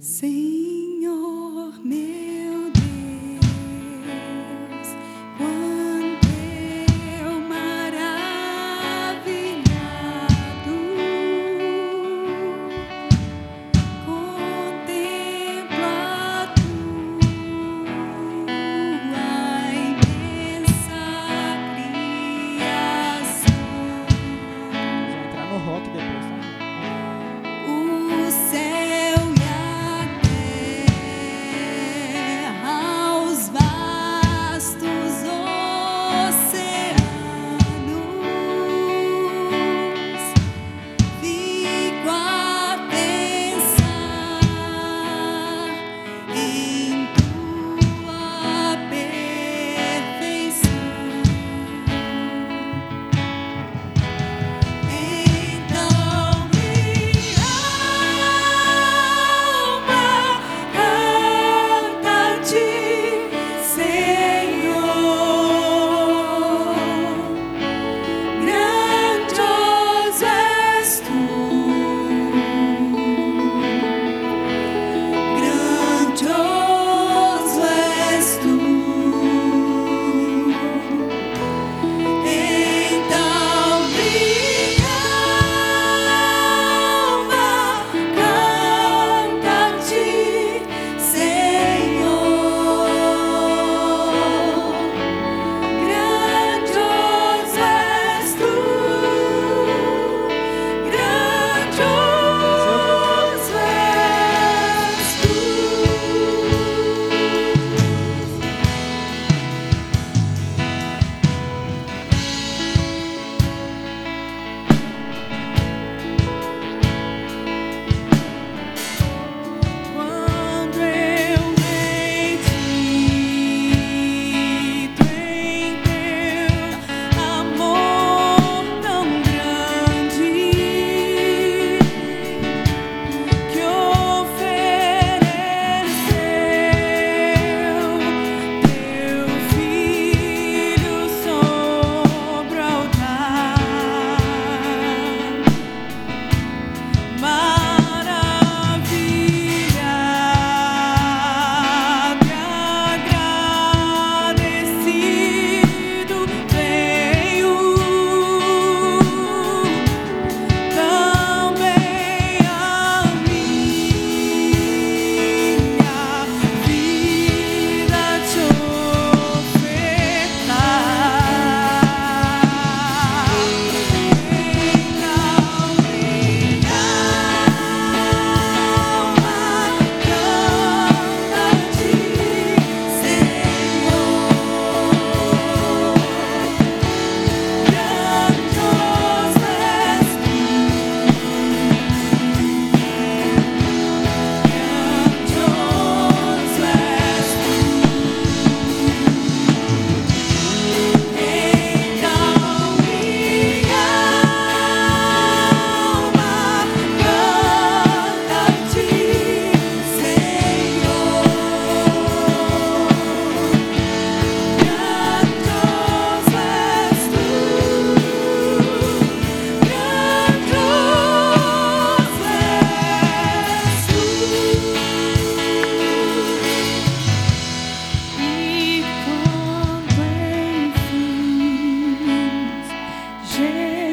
Sing.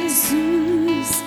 Jesus.